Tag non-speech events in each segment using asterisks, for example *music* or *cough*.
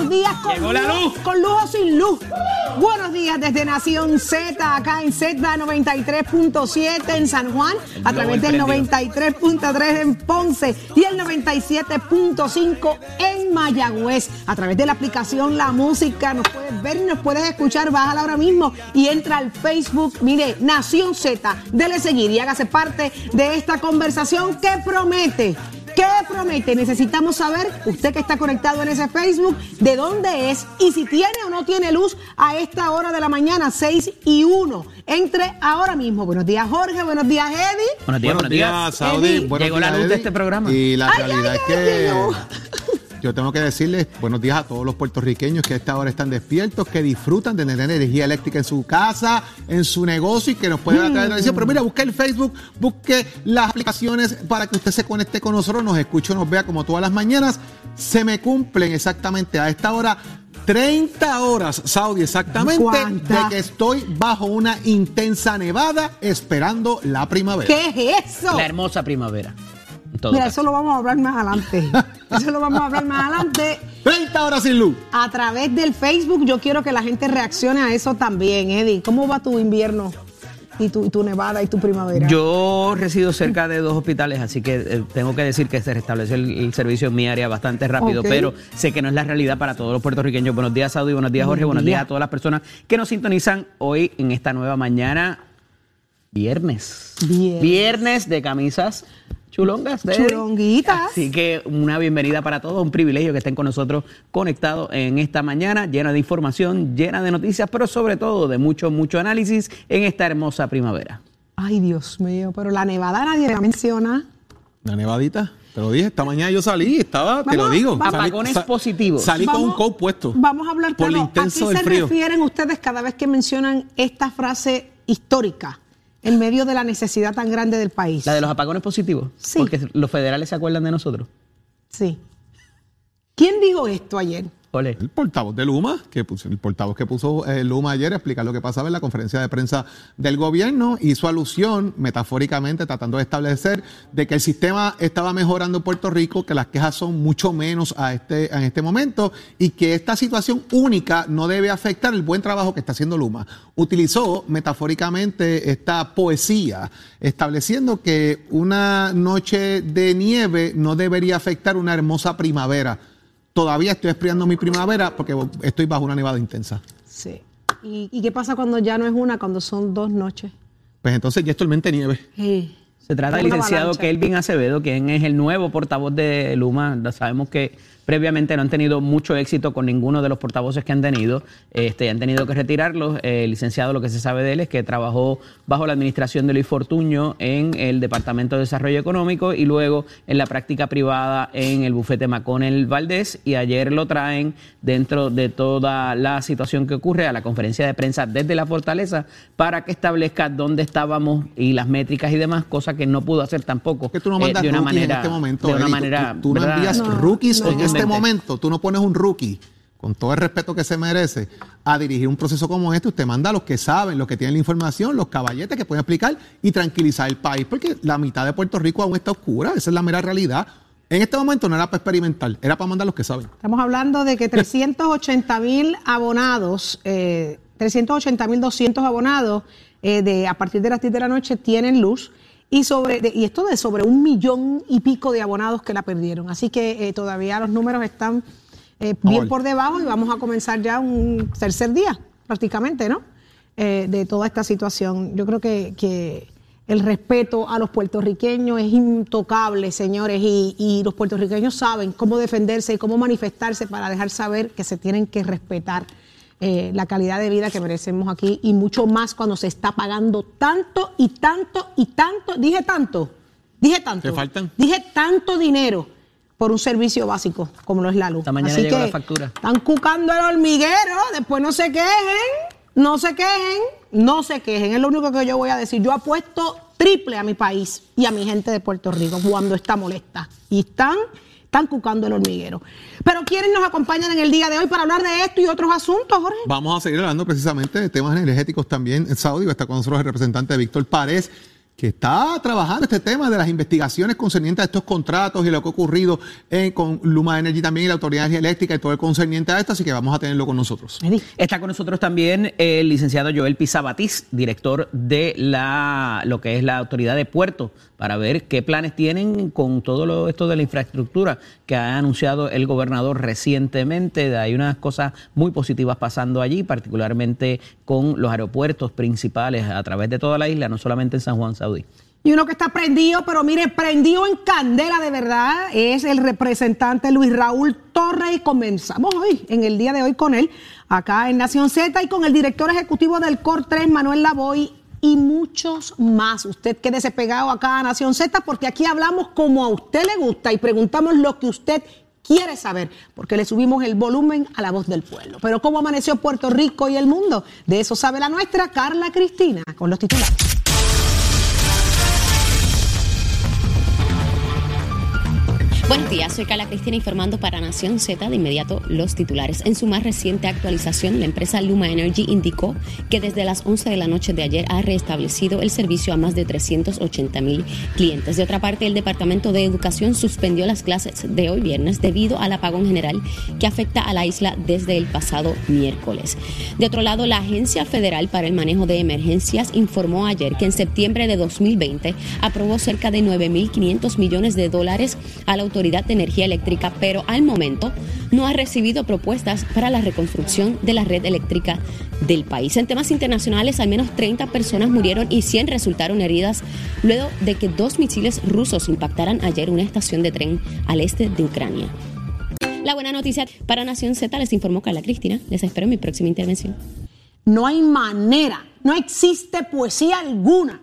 buenos días. Con Llegó la luz. Con luz o sin luz. Buenos días desde Nación Z, acá en Z93.7 en San Juan, a través del 93.3 en Ponce y el 97.5 en Mayagüez. A través de la aplicación La Música, nos puedes ver y nos puedes escuchar. Bájala ahora mismo y entra al Facebook. Mire, Nación Z, dele seguir y hágase parte de esta conversación que promete. ¿Qué promete? Necesitamos saber, usted que está conectado en ese Facebook, de dónde es y si tiene o no tiene luz a esta hora de la mañana, 6 y 1. Entre ahora mismo. Buenos días, Jorge. Buenos días, Eddie. Buenos días, buenos días. Saudi. Eddie. Buenos Llegó la días, luz de este programa. Y la Ay, realidad ay, es que ay, yo tengo que decirles buenos días a todos los puertorriqueños que a esta hora están despiertos, que disfrutan de tener energía eléctrica en su casa, en su negocio y que nos pueden atraer televisión. Pero mira, busque el Facebook, busque las aplicaciones para que usted se conecte con nosotros, nos escuche, nos vea como todas las mañanas. Se me cumplen exactamente a esta hora 30 horas, Saudi, exactamente, de que estoy bajo una intensa nevada esperando la primavera. ¿Qué es eso? La hermosa primavera. Mira, caso. eso lo vamos a hablar más adelante. *laughs* Eso lo vamos a hablar más adelante. 30 horas sin luz. A través del Facebook, yo quiero que la gente reaccione a eso también, Eddie. ¿Cómo va tu invierno y tu, y tu nevada y tu primavera? Yo resido cerca de dos hospitales, así que eh, tengo que decir que se restableció el, el servicio en mi área bastante rápido, pero sé que no es la realidad para todos los puertorriqueños. Buenos días, Saudi, buenos días, Jorge, Buen buenos día. días a todas las personas que nos sintonizan hoy en esta nueva mañana, viernes. Viernes. Viernes de camisas chulongas. de. Chulonguitas. Así que una bienvenida para todos, un privilegio que estén con nosotros conectados en esta mañana, llena de información, llena de noticias, pero sobre todo de mucho, mucho análisis en esta hermosa primavera. Ay, Dios mío, pero la nevada nadie la menciona. Una nevadita. Te lo dije, esta mañana yo salí, estaba, te lo digo. Apagones positivos. Salí con un coat puesto. Vamos a hablar Por lo claro. intenso ¿A qué del se frío. refieren ustedes cada vez que mencionan esta frase histórica en medio de la necesidad tan grande del país? La de los apagones positivos. Sí. Porque los federales se acuerdan de nosotros. Sí. ¿Quién dijo esto ayer? El portavoz de Luma, que puso, el portavoz que puso eh, Luma ayer a explicar lo que pasaba en la conferencia de prensa del gobierno, hizo alusión, metafóricamente, tratando de establecer de que el sistema estaba mejorando en Puerto Rico, que las quejas son mucho menos a este, en este momento y que esta situación única no debe afectar el buen trabajo que está haciendo Luma. Utilizó metafóricamente esta poesía, estableciendo que una noche de nieve no debería afectar una hermosa primavera. Todavía estoy espriando mi primavera porque estoy bajo una nevada intensa. Sí. ¿Y, y qué pasa cuando ya no es una, cuando son dos noches? Pues entonces ya es tormenta nieve. Sí. Se trata del licenciado avalancha. Kelvin Acevedo, quien es el nuevo portavoz de Luma. Sabemos que previamente no han tenido mucho éxito con ninguno de los portavoces que han tenido. Este, han tenido que retirarlos. Eh, El licenciado, lo que se sabe de él es que trabajó bajo la administración de Luis Fortuño en el Departamento de Desarrollo Económico y luego en la práctica privada en el bufete Maconel Valdés. Y ayer lo traen dentro de toda la situación que ocurre a la conferencia de prensa desde la fortaleza para que establezca dónde estábamos y las métricas y demás, cosa que no pudo hacer tampoco ¿Por qué tú no eh, mandas de una manera en este momento? de una Eddie? Tú- manera tú, tú no envías No, rookies no. en este Contundente. momento. Tú no pones un rookie, con todo el respeto que se merece, a dirigir un proceso como este. Usted manda a los que saben, los que tienen la información, los caballetes que pueden explicar y tranquilizar el país, porque la mitad de Puerto Rico aún está oscura. Esa es la mera realidad. En este momento no era para experimentar, era para mandar a los que saben. Estamos hablando de que *laughs* 380 mil abonados, eh, 380 mil 200 abonados eh, de, a partir de las 10 de la noche tienen luz. Y, sobre, de- y esto de sobre un millón y pico de abonados que la perdieron. Así que eh, todavía los números están eh, bien por debajo y vamos a comenzar ya un tercer día, prácticamente, ¿no? Eh, de toda esta situación. Yo creo que, que el respeto a los puertorriqueños es intocable, señores, y, y los puertorriqueños saben cómo defenderse y cómo manifestarse para dejar saber que se tienen que respetar eh, la calidad de vida que merecemos aquí y mucho más cuando se está pagando tanto y tanto y tanto. Dije tanto, dije tanto. ¿Te faltan? Dije tanto dinero por un servicio básico como lo es la luz. Esta mañana Así llegó que la factura. Están cucando el hormiguero, después no se quejen. no se quejen, no se quejen, es lo único que yo voy a decir. Yo apuesto triple a mi país y a mi gente de Puerto Rico cuando está molesta. Y están, están cucando el hormiguero. Pero ¿quiénes nos acompañan en el día de hoy para hablar de esto y otros asuntos, Jorge? Vamos a seguir hablando precisamente de temas energéticos también. En Saudi está con nosotros el representante Víctor Párez que está trabajando este tema de las investigaciones concernientes a estos contratos y lo que ha ocurrido eh, con Luma Energy también y la Autoridad de Energía Eléctrica y todo el concerniente a esto, así que vamos a tenerlo con nosotros. Está con nosotros también el licenciado Joel Pizabatis, director de la lo que es la Autoridad de Puertos, para ver qué planes tienen con todo lo, esto de la infraestructura que ha anunciado el gobernador recientemente. Hay unas cosas muy positivas pasando allí, particularmente con los aeropuertos principales a través de toda la isla, no solamente en San Juan Y uno que está prendido, pero mire, prendido en candela de verdad, es el representante Luis Raúl Torres. Y comenzamos hoy, en el día de hoy, con él, acá en Nación Z, y con el director ejecutivo del COR 3, Manuel Lavoy, y muchos más. Usted quédese pegado acá a Nación Z porque aquí hablamos como a usted le gusta y preguntamos lo que usted quiere saber, porque le subimos el volumen a la voz del pueblo. Pero ¿cómo amaneció Puerto Rico y el mundo? De eso sabe la nuestra Carla Cristina con los titulares. Buenos días, soy Carla Cristina informando para Nación Z de inmediato los titulares. En su más reciente actualización, la empresa Luma Energy indicó que desde las 11 de la noche de ayer ha restablecido el servicio a más de 380 mil clientes. De otra parte, el Departamento de Educación suspendió las clases de hoy viernes debido al apagón general que afecta a la isla desde el pasado miércoles. De otro lado, la Agencia Federal para el Manejo de Emergencias informó ayer que en septiembre de 2020 aprobó cerca de 9.500 millones de dólares a la autoridad de Energía Eléctrica, pero al momento no ha recibido propuestas para la reconstrucción de la red eléctrica del país. En temas internacionales, al menos 30 personas murieron y 100 resultaron heridas luego de que dos misiles rusos impactaran ayer una estación de tren al este de Ucrania. La buena noticia para Nación Z les informó Carla Cristina. Les espero en mi próxima intervención. No hay manera, no existe poesía alguna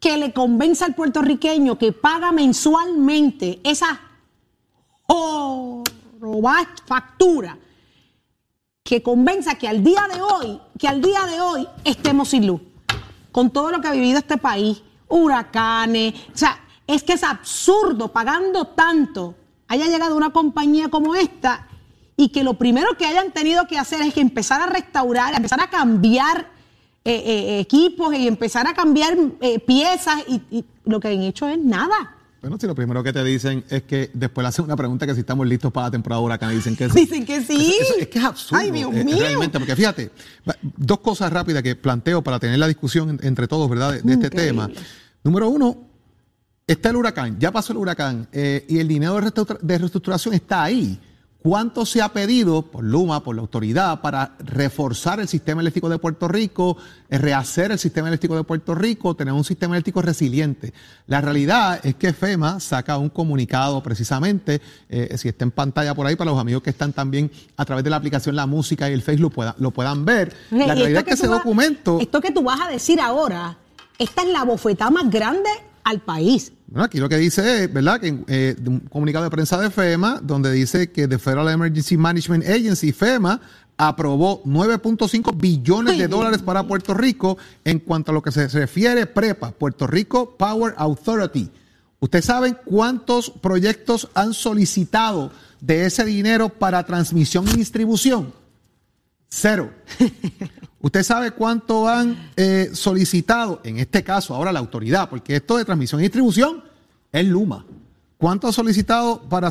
que le convenza al puertorriqueño que paga mensualmente esa o robar factura que convenza que al día de hoy, que al día de hoy estemos sin luz, con todo lo que ha vivido este país, huracanes, o sea, es que es absurdo pagando tanto haya llegado una compañía como esta y que lo primero que hayan tenido que hacer es que empezar a restaurar, empezar a cambiar eh, eh, equipos y empezar a cambiar eh, piezas y lo que han hecho es nada. Bueno, si lo primero que te dicen es que después le hacen una pregunta que si estamos listos para la temporada huracán, dicen que sí. Dicen que sí. es que es absurdo. Ay, Dios eh, mío. Realmente, porque fíjate, dos cosas rápidas que planteo para tener la discusión entre todos, ¿verdad? De, de este Increíble. tema. Número uno, está el huracán, ya pasó el huracán eh, y el dinero de reestructuración está ahí. ¿Cuánto se ha pedido por Luma, por la autoridad, para reforzar el sistema eléctrico de Puerto Rico, eh, rehacer el sistema eléctrico de Puerto Rico, tener un sistema eléctrico resiliente? La realidad es que FEMA saca un comunicado precisamente, eh, si está en pantalla por ahí para los amigos que están también a través de la aplicación La Música y el Facebook lo puedan, lo puedan ver. La realidad es que ese vas- documento... Esto que tú vas a decir ahora, esta es la bofetada más grande al país. Bueno, aquí lo que dice es, ¿verdad? Que eh, un comunicado de prensa de FEMA, donde dice que the Federal Emergency Management Agency, FEMA, aprobó 9.5 billones de dólares para Puerto Rico en cuanto a lo que se refiere PREPA, Puerto Rico Power Authority. ¿Ustedes saben cuántos proyectos han solicitado de ese dinero para transmisión y distribución? Cero. *laughs* ¿Usted sabe cuánto han eh, solicitado, en este caso ahora la autoridad, porque esto de transmisión y distribución es Luma? ¿Cuánto ha solicitado para,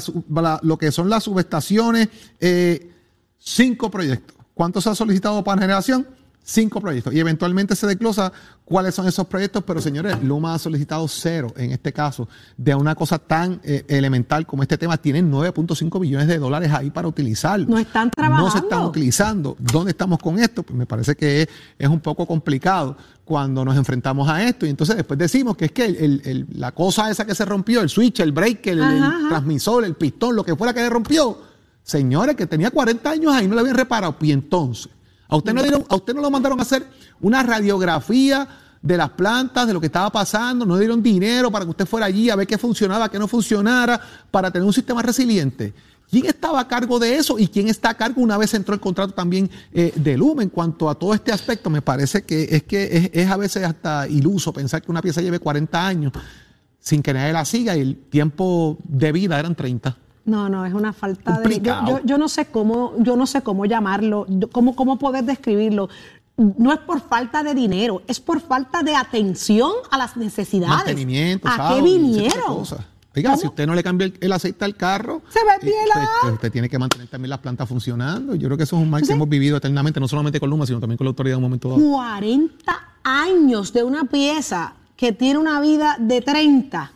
lo que son las subestaciones? Eh, cinco proyectos. ¿Cuánto se ha solicitado para generación? Cinco proyectos. Y eventualmente se desglosa cuáles son esos proyectos, pero señores, Luma ha solicitado cero en este caso de una cosa tan eh, elemental como este tema. Tienen 9.5 billones de dólares ahí para utilizarlo. No están No se trabajando. están utilizando. ¿Dónde estamos con esto? Pues me parece que es, es un poco complicado cuando nos enfrentamos a esto. Y entonces después decimos que es que el- el- el- la cosa esa que se rompió, el switch, el breaker, el, el Ajá, ajá. transmisor, el pistón, lo que fuera que le rompió, señores, que tenía 40 años ahí, no le habían reparado. Y entonces, a usted no, dieron, a usted no lo mandaron a hacer una radiografía de las plantas, de lo que estaba pasando, no dieron dinero para que usted fuera allí a ver qué funcionaba, qué no funcionara, para tener un sistema resiliente. ¿Quién estaba a cargo de eso y quién está a cargo una vez entró el contrato también eh, de Luma? En cuanto a todo este aspecto, me parece que es que es, a veces hasta iluso pensar que una pieza lleve 40 años sin que nadie la siga y el tiempo de vida eran 30. No, no, es una falta de. Yo, yo, no sé cómo, yo no sé cómo llamarlo, cómo, cómo poder describirlo. No es por falta de dinero, es por falta de atención a las necesidades. Mantenimiento, ¿A qué vinieron? Oiga, si usted no le cambia el, aceite al carro, se eh, pues, pues, usted tiene que mantener también las plantas funcionando. Yo creo que eso es un mal que hemos vivido eternamente, no solamente con Luma, sino también con la autoridad en un momento dado. 40 años de una pieza que tiene una vida de 30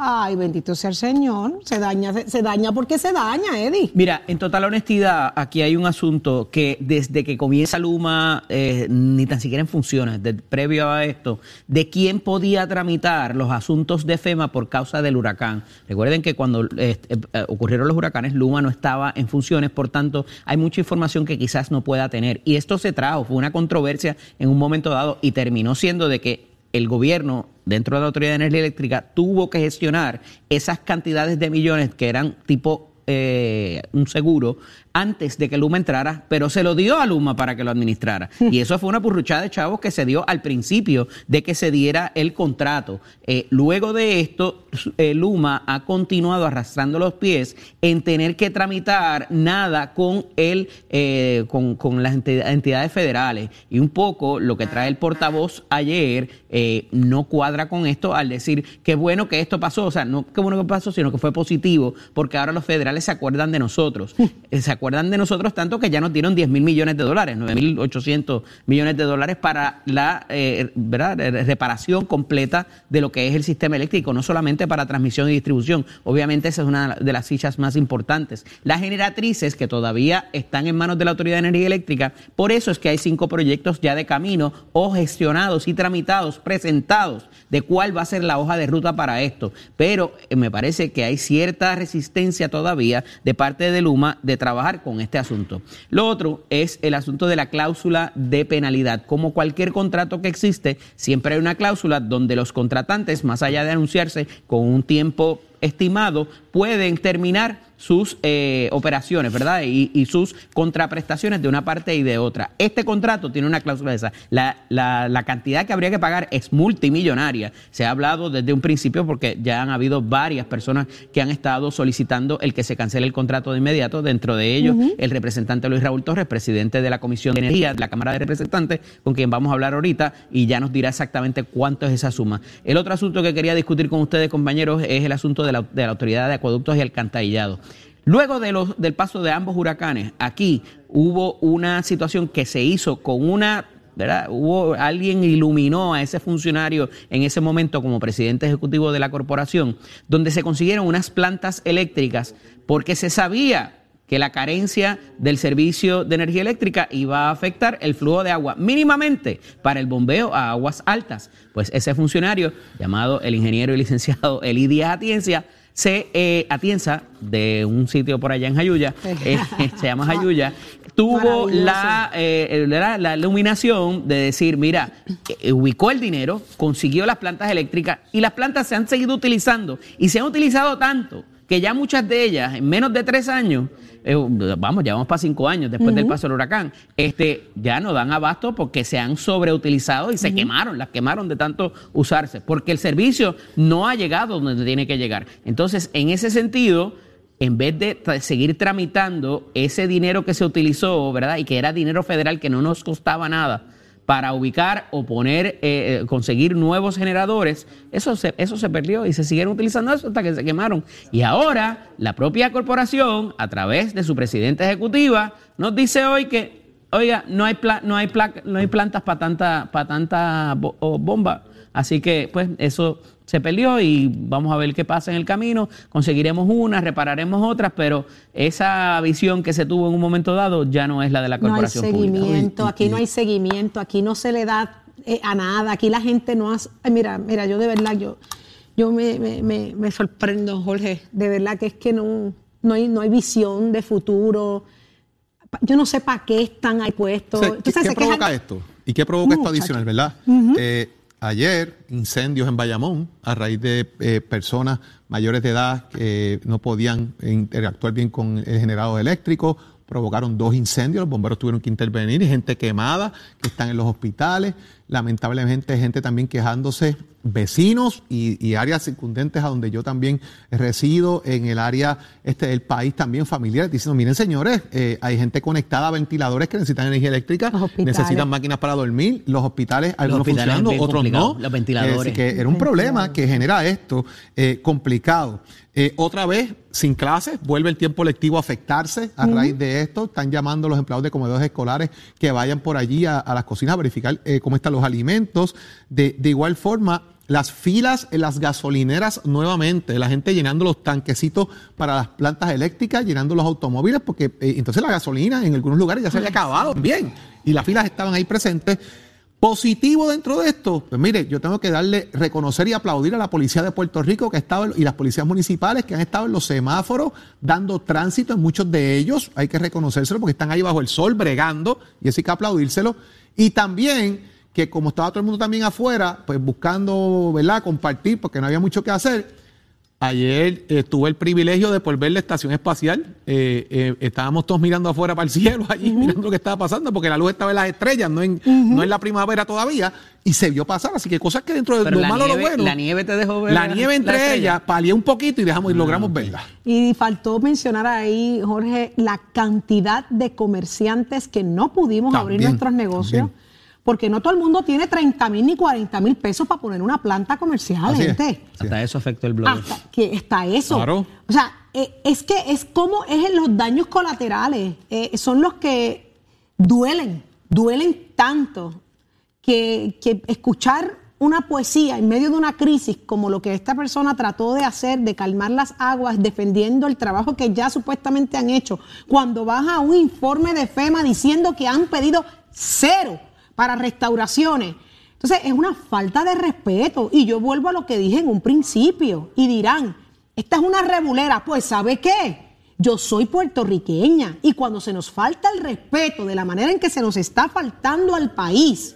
Ay, bendito sea el Señor. Se daña, se, daña porque se daña, Eddie. Mira, en total honestidad, aquí hay un asunto que desde que comienza Luma, eh, ni tan siquiera en funciones, previo a esto, de quién podía tramitar los asuntos de FEMA por causa del huracán. Recuerden que cuando eh, eh, ocurrieron los huracanes, Luma no estaba en funciones, por tanto, hay mucha información que quizás no pueda tener. Y esto se trajo, fue una controversia en un momento dado y terminó siendo de que el gobierno, dentro de la Autoridad de Energía Eléctrica, tuvo que gestionar esas cantidades de millones que eran tipo eh, un seguro antes de que Luma entrara, pero se lo dio a Luma para que lo administrara. Y eso fue una purruchada de chavos que se dio al principio de que se diera el contrato. Eh, luego de esto, eh, Luma ha continuado arrastrando los pies en tener que tramitar nada con, el, eh, con, con, las entidades federales. Y un poco lo que trae el portavoz ayer no cuadra con esto al decir qué bueno que esto pasó. O sea, no qué bueno que pasó, sino que fue positivo, porque ahora los federales se acuerdan de nosotros. se acuerdan acuerdan de nosotros tanto que ya nos dieron 10 mil millones de dólares, 9 mil 800 millones de dólares para la eh, reparación completa de lo que es el sistema eléctrico, no solamente para transmisión y distribución. Obviamente esa es una de las fichas más importantes. Las generatrices que todavía están en manos de la Autoridad de Energía Eléctrica, por eso es que hay cinco proyectos ya de camino o gestionados y tramitados, presentados de cuál va a ser la hoja de ruta para esto. Pero eh, me parece que hay cierta resistencia todavía de parte de Luma de trabajar con este asunto. Lo otro es el asunto de la cláusula de penalidad. Como cualquier contrato que existe, siempre hay una cláusula donde los contratantes, más allá de anunciarse con un tiempo estimado, pueden terminar sus eh, operaciones, ¿verdad? Y, sus contraprestaciones de una parte y de otra. Este contrato tiene una cláusula de esa. La, la, cantidad que habría que pagar es multimillonaria. Se ha hablado desde un principio porque ya han habido varias personas que han estado solicitando el que se cancele el contrato de inmediato. Dentro de ellos, el representante Luis Raúl Torres, presidente de la Comisión de Energía de la Cámara de Representantes, con quien vamos a hablar ahorita y ya nos dirá exactamente cuánto es esa suma. El otro asunto que quería discutir con ustedes, compañeros, es el asunto de la, de la Autoridad de Acueductos y Alcantarillado. Luego de los, del paso de ambos huracanes, aquí hubo una situación que se hizo con una ¿verdad? Hubo alguien iluminó a ese funcionario en ese momento como presidente ejecutivo de la corporación, donde se consiguieron unas plantas eléctricas porque se sabía que la carencia del servicio de energía eléctrica iba a afectar el flujo de agua mínimamente para el bombeo a aguas altas. Pues ese funcionario, llamado el ingeniero y licenciado Elidia Atiencia, se eh, Atienza, de un sitio por allá en Jayuya, eh, se llama Jayuya, *laughs* tuvo la, eh, la, iluminación de decir, mira, eh, ubicó el dinero, consiguió las plantas eléctricas y las plantas se han seguido utilizando y se han utilizado tanto que ya muchas de ellas, en menos de tres años, eh, vamos, ya vamos para cinco años después del paso del huracán, este, ya no dan abasto porque se han sobreutilizado y se quemaron, las quemaron de tanto usarse, porque el servicio no ha llegado donde tiene que llegar. Entonces, en ese sentido, en vez de seguir tramitando ese dinero que se utilizó, ¿verdad? Y que era dinero federal que no nos costaba nada, para ubicar o poner, eh, eh, conseguir nuevos generadores, eso se, eso se perdió y se siguieron utilizando eso hasta que se quemaron. Y ahora la propia corporación, a través de su presidenta ejecutiva, nos dice hoy que, oiga, no hay, no hay, no hay plantas para tanta, para tanta bomba. Así que, pues, eso se perdió y vamos a ver qué pasa en el camino. Conseguiremos unas, repararemos otras, pero esa visión que se tuvo en un momento dado ya no es la de la corporación no hay seguimiento, Aquí no hay seguimiento, aquí no se le da eh, a nada, aquí la gente no hace. mira, mira, yo de verdad, yo, yo me, me, me, sorprendo, Jorge, de verdad que es que no, no, hay, no hay visión de futuro. Yo no sé para qué están ahí puestos. ¿Qué, provoca esto? ¿Y qué provoca esto adicional, verdad? Ayer incendios en Bayamón a raíz de eh, personas mayores de edad que no podían interactuar bien con el generador eléctrico, provocaron dos incendios, los bomberos tuvieron que intervenir, gente quemada que están en los hospitales, lamentablemente gente también quejándose, vecinos y, áreas circundentes a donde yo también resido, en el área este del país también familiares, diciendo, miren señores, eh, hay gente conectada a ventiladores que necesitan energía eléctrica, necesitan máquinas para dormir, los hospitales, algunos funcionando, otros no. Los ventiladores. que era un problema que genera esto eh, complicado. Eh, otra vez, sin clases, vuelve el tiempo lectivo a afectarse a raíz de esto. Están llamando a los empleados de comedores escolares que vayan por allí a, las cocinas a verificar cómo están los alimentos. De, de igual forma, las filas en las gasolineras nuevamente, la gente llenando los tanquecitos para las plantas eléctricas, llenando los automóviles, porque eh, entonces la gasolina en algunos lugares ya se había acabado bien y las filas estaban ahí presentes. Positivo dentro de esto, pues mire, yo tengo que darle, reconocer y aplaudir a la policía de Puerto Rico que ha estado y las policías municipales que han estado en los semáforos dando tránsito en muchos de ellos, hay que reconocérselo porque están ahí bajo el sol bregando y hay que aplaudírselo. Y también que como estaba todo el mundo también afuera, pues buscando, ¿verdad?, compartir, porque no había mucho que hacer. Ayer eh, tuve el privilegio de poder ver la estación espacial. Eh, eh, estábamos todos mirando afuera para el cielo, *laughs* allí mirando lo que estaba pasando, porque la luz estaba en las estrellas, no en, no en la primavera todavía, y se vio pasar. Así que cosas que dentro de lo malo lo bueno. La nieve te dejó ver. La nieve entre ellas palió un poquito y dejamos y ah, logramos verla. Y faltó mencionar ahí, Jorge, la cantidad de comerciantes que no pudimos abrir nuestros negocios porque no todo el mundo tiene 30 mil ni 40 mil pesos para poner una planta comercial, gente. Hasta eso afectó el blog. Hasta que está eso. Claro. O sea, eh, es que es como es en los daños colaterales, eh, son los que duelen, duelen tanto que, que escuchar una poesía en medio de una crisis como lo que esta persona trató de hacer, de calmar las aguas, defendiendo el trabajo que ya supuestamente han hecho, cuando baja un informe de FEMA diciendo que han pedido cero para restauraciones. Entonces, es una falta de respeto. Y yo vuelvo a lo que dije en un principio. Y dirán, esta es una rebulera. Pues, ¿sabe qué? Yo soy puertorriqueña. Y cuando se nos falta el respeto de la manera en que se nos está faltando al país,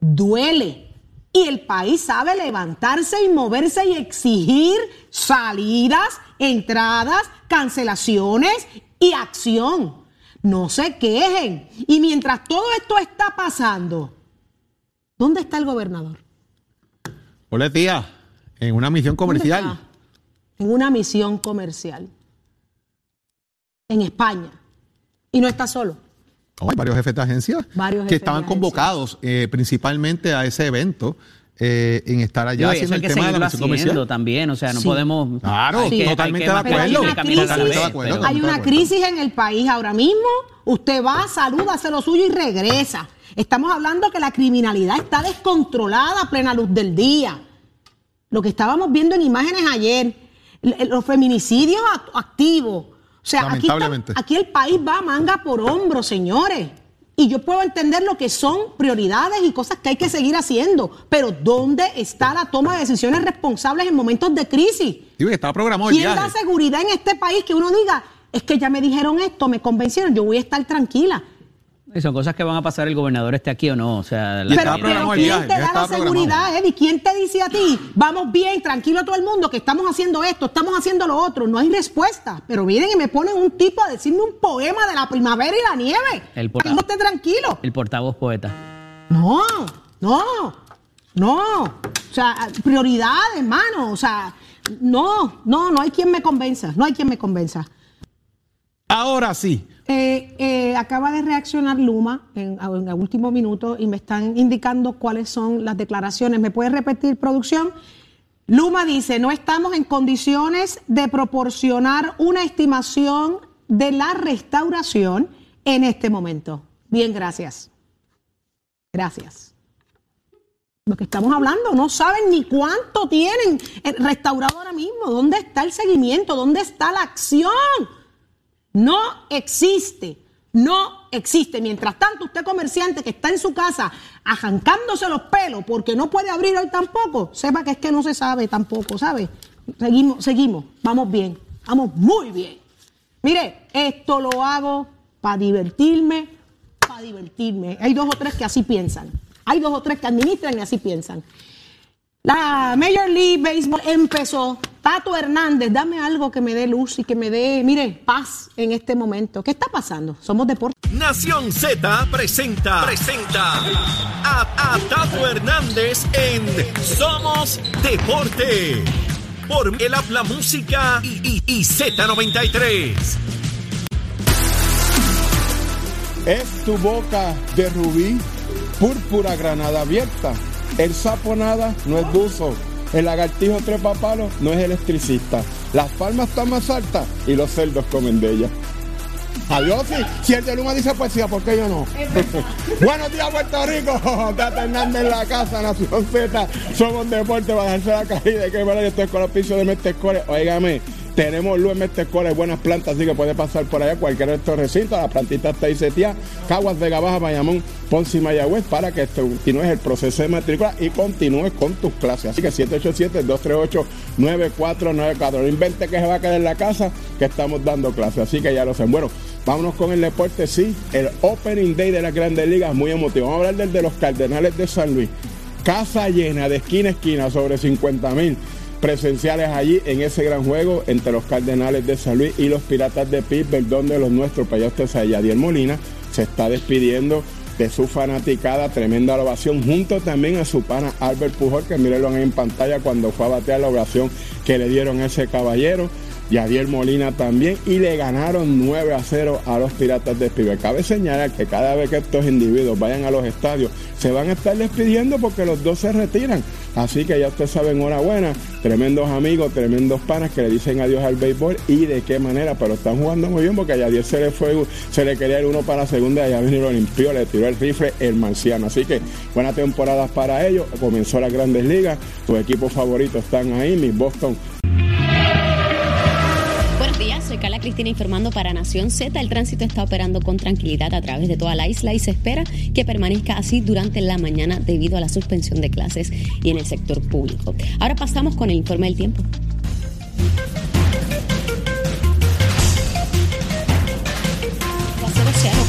duele. Y el país sabe levantarse y moverse y exigir salidas, entradas, cancelaciones y acción no se quejen. Y mientras todo esto está pasando, ¿dónde está el gobernador? Hola, tía, en una misión comercial. En una misión comercial. En España. Y no está solo. hay varios jefes de agencia que estaban convocados eh, principalmente a ese evento eh, en estar allá haciendo el tema de la comercial. también, o sea, no podemos... Claro, totalmente, de acuerdo. Hay una crisis en el país ahora mismo, usted va, saluda, hace lo suyo y regresa. Estamos hablando que la criminalidad está descontrolada a plena luz del día. Lo que estábamos viendo en imágenes ayer, los feminicidios activos. O sea, aquí, aquí el país va manga por hombro, señores. Y yo puedo entender lo que son prioridades y cosas que hay que seguir haciendo, pero ¿dónde está la toma de decisiones responsables en momentos de crisis? está programado ¿Quién da seguridad en este país que uno diga, es que ya me dijeron esto, me convencieron, yo voy a estar tranquila? Y son cosas que van a pasar el gobernador esté aquí o no. O sea, pero, ¿quién te da la seguridad, Eddie? ¿Quién te dice a ti, vamos bien, tranquilo todo el mundo, que estamos haciendo esto, estamos haciendo lo otro? No hay respuesta. Pero miren y me ponen un tipo a decirme un poema de la primavera y la nieve. El no esté tranquilo. El portavoz poeta. No, no, no. O sea, prioridades, hermano. O sea, no, no, no hay quien me convenza. No hay quien me convenza. Ahora sí, eh, eh, acaba de reaccionar Luma en, el último minuto y me están indicando cuáles son las declaraciones. ¿Me puede repetir, producción? Luma dice, no estamos en condiciones de proporcionar una estimación de la restauración en este momento. Bien, gracias. Gracias. Lo que estamos hablando, no saben ni cuánto tienen restaurado ahora mismo. ¿Dónde está el seguimiento? ¿Dónde está la acción? No existe. No existe. Mientras tanto, usted comerciante que está en su casa arrancándose los pelos porque no puede abrir hoy tampoco, sepa que es que no se sabe tampoco, ¿sabe? Seguimos, seguimos, vamos bien, vamos muy bien. Mire, esto lo hago para divertirme, para divertirme. Hay dos o tres que así piensan. Hay dos o tres que administran y así piensan. La Major League Baseball empezó. Tato Hernández, dame algo que me dé luz y que me dé, mire, paz en este momento. ¿Qué está pasando? Somos deporte. Nación Z presenta, presenta a, a Tato Hernández en Somos Deporte. Por el habla música y, y, y Z93. Es tu boca de rubí, púrpura granada abierta. El sapo nada no es buzo. El lagartijo trepa palos no es electricista. Las palmas están más altas y los cerdos comen de ellas. Adiós, si, si el de Luma dice poesía, ¿por qué yo no? *laughs* Buenos días, Puerto Rico. *laughs* Tata Hernández en la casa, Nación Z. Somos deporte, para dejarse la caída. Que bueno, yo estoy con los pisos de Mestescore. Óigame, tenemos luz en Mestescore, buenas plantas, así que puede pasar por allá cualquiera de estos recintos. La plantita está setía. Caguas, Vega Baja, Bayamón, Ponce y Mayagüez para que continúes el proceso de matrícula y continúes con tus clases. Así que 787-238-9494. No invente que se va a quedar en la casa, que estamos dando clases. Así que ya lo saben. Bueno, vámonos con el deporte, sí. El Opening Day de las Grandes Ligas, muy emotivo. Vamos a hablar del de los Cardenales de San Luis. Casa llena de esquina a esquina, sobre 50 mil presenciales allí en ese gran juego entre los Cardenales de San Luis y los Piratas de Pittsburgh, donde los nuestros, para allá usted sabe, Yadier Molina se está despidiendo de su fanaticada, tremenda ovación, junto también a su pana Albert Pujol, que mírenlo en pantalla cuando fue a batear la ovación que le dieron a ese caballero. Yadier Molina también, y le ganaron 9 a 0 a los Piratas de Pittsburgh. Cabe señalar que cada vez que estos individuos vayan a los estadios, se van a estar despidiendo porque los dos se retiran. Así que ya usted sabe, enhorabuena, tremendos amigos, tremendos panas que le dicen adiós al béisbol y de qué manera, pero están jugando muy bien porque a Yadier se le fue, se le quería el uno para la segunda y allá vino lo limpió, le tiró el rifle el marciano. Así que buenas temporadas para ellos, comenzó las grandes ligas, sus equipos favoritos están ahí, mis Boston Carla Cristina informando para Nación Z. El tránsito está operando con tranquilidad a través de toda la isla y se espera que permanezca así durante la mañana debido a la suspensión de clases y en el sector público. Ahora pasamos con el informe del tiempo.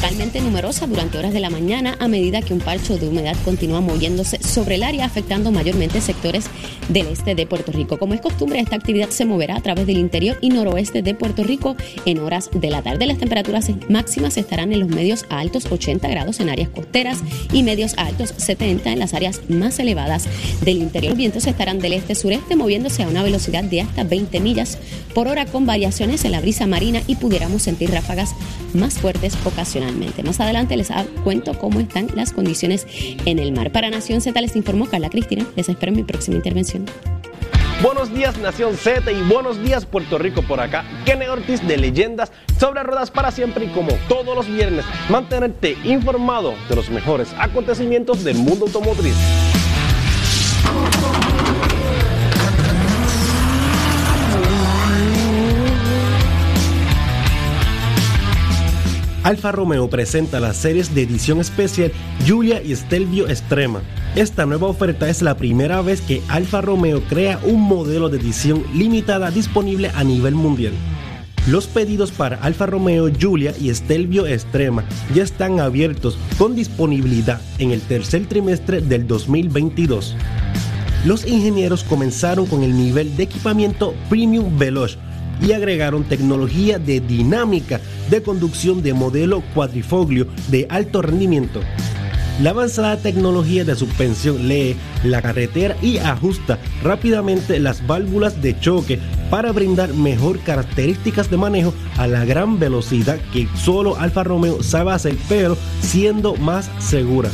Localmente numerosa durante horas de la mañana a medida que un parcho de humedad continúa moviéndose sobre el área afectando mayormente sectores del este de Puerto Rico. Como es costumbre, esta actividad se moverá a través del interior y noroeste de Puerto Rico en horas de la tarde. Las temperaturas máximas estarán en los medios a altos 80 grados en áreas costeras y medios a altos 70 en las áreas más elevadas del interior. Los vientos estarán del este-sureste moviéndose a una velocidad de hasta 20 millas por hora con variaciones en la brisa marina y pudiéramos sentir ráfagas más fuertes ocasionalmente. Más adelante les cuento cómo están las condiciones en el mar. Para Nación Z les informó Carla Cristina. Les espero en mi próxima intervención. Buenos días Nación Z y buenos días Puerto Rico por acá. Kenny Ortiz de Leyendas sobre ruedas para siempre y como todos los viernes mantenerte informado de los mejores acontecimientos del mundo automotriz. Alfa Romeo presenta las series de edición especial Giulia y Stelvio Extrema. Esta nueva oferta es la primera vez que Alfa Romeo crea un modelo de edición limitada disponible a nivel mundial. Los pedidos para Alfa Romeo Giulia y Stelvio Extrema ya están abiertos con disponibilidad en el tercer trimestre del 2022. Los ingenieros comenzaron con el nivel de equipamiento Premium Veloz y agregaron tecnología de dinámica de conducción de modelo cuadrifoglio de alto rendimiento. La avanzada tecnología de suspensión lee la carretera y ajusta rápidamente las válvulas de choque para brindar mejor características de manejo a la gran velocidad que solo Alfa Romeo sabe hacer, pero siendo más segura.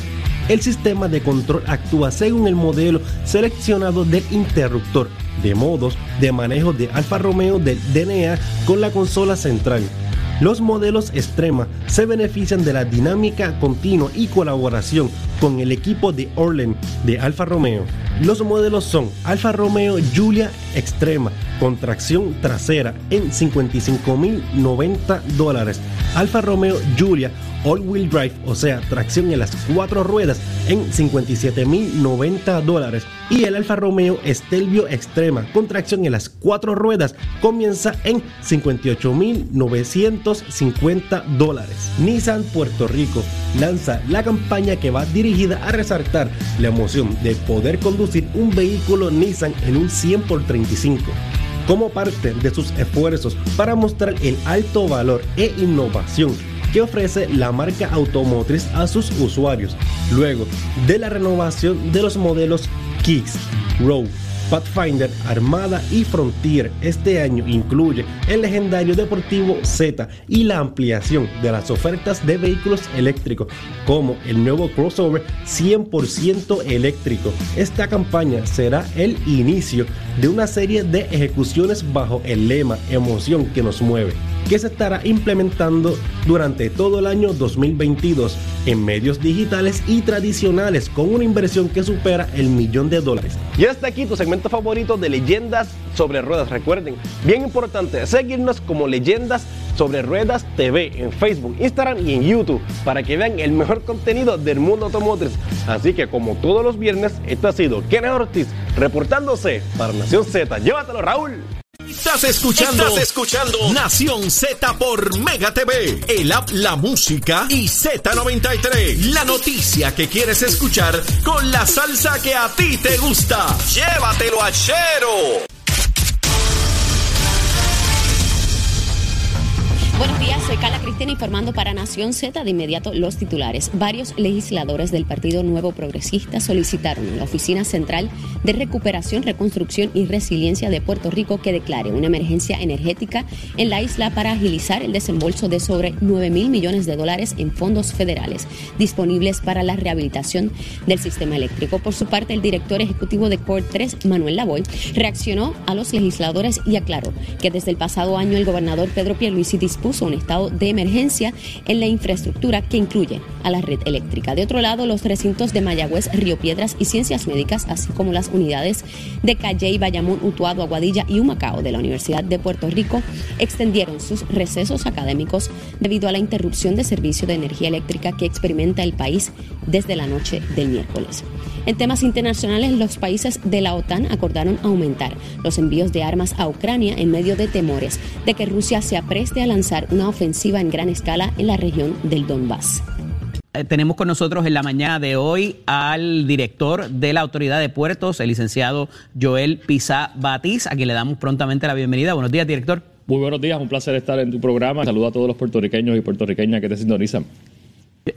El sistema de control actúa según el modelo seleccionado del interruptor de modos de manejo de Alfa Romeo del DNA con la consola central. Los modelos Extrema se benefician de la dinámica continua y colaboración con el equipo de Orlen de Alfa Romeo. Los modelos son Alfa Romeo Giulia Extrema con tracción trasera en 55.090 dólares, Alfa Romeo Giulia All-Wheel Drive, o sea, tracción en las cuatro ruedas, en 57.090 dólares. Y el Alfa Romeo Stelvio Extrema, con tracción en las cuatro ruedas, comienza en 58.950 dólares. Nissan Puerto Rico lanza la campaña que va dirigida a resaltar la emoción de poder conducir un vehículo Nissan en un 100 por 35 como parte de sus esfuerzos para mostrar el alto valor e innovación que ofrece la marca automotriz a sus usuarios, luego de la renovación de los modelos Kicks, Row, Pathfinder, Armada y Frontier este año incluye el legendario deportivo Z y la ampliación de las ofertas de vehículos eléctricos como el nuevo crossover 100% eléctrico. Esta campaña será el inicio de una serie de ejecuciones bajo el lema Emoción que nos mueve que se estará implementando durante todo el año 2022 en medios digitales y tradicionales con una inversión que supera el millón de dólares. Y hasta aquí tu segmento favorito de leyendas sobre ruedas. Recuerden, bien importante, seguirnos como leyendas sobre ruedas TV en Facebook, Instagram y en YouTube para que vean el mejor contenido del mundo automotriz. Así que como todos los viernes, esto ha sido Kenneth Ortiz reportándose para Nación Z. Llévatelo Raúl. Estás escuchando, Estás escuchando Nación Z por Mega TV, el app La Música y Z93. La noticia que quieres escuchar con la salsa que a ti te gusta. Llévatelo a Chero. Buenos días, soy Carla Cristina informando para Nación Z de inmediato los titulares. Varios legisladores del Partido Nuevo Progresista solicitaron a la Oficina Central de Recuperación, Reconstrucción y Resiliencia de Puerto Rico que declare una emergencia energética en la isla para agilizar el desembolso de sobre 9 mil millones de dólares en fondos federales disponibles para la rehabilitación del sistema eléctrico. Por su parte, el director ejecutivo de CORE 3, Manuel Lavoy, reaccionó a los legisladores y aclaró que desde el pasado año el gobernador Pedro Pierluisi dispuso un estado de emergencia en la infraestructura que incluye a la red eléctrica. De otro lado, los recintos de Mayagüez, Río Piedras y Ciencias Médicas, así como las unidades de Calley, Bayamón, Utuado, Aguadilla y Humacao de la Universidad de Puerto Rico extendieron sus recesos académicos debido a la interrupción de servicio de energía eléctrica que experimenta el país desde la noche del miércoles. En temas internacionales, los países de la OTAN acordaron aumentar los envíos de armas a Ucrania en medio de temores de que Rusia se apreste a lanzar una ofensiva en gran escala en la región del Donbass. Eh, tenemos con nosotros en la mañana de hoy al director de la Autoridad de Puertos, el licenciado Joel Pizá Batiz, a quien le damos prontamente la bienvenida. Buenos días, director. Muy buenos días, un placer estar en tu programa. Saludo a todos los puertorriqueños y puertorriqueñas que te sintonizan.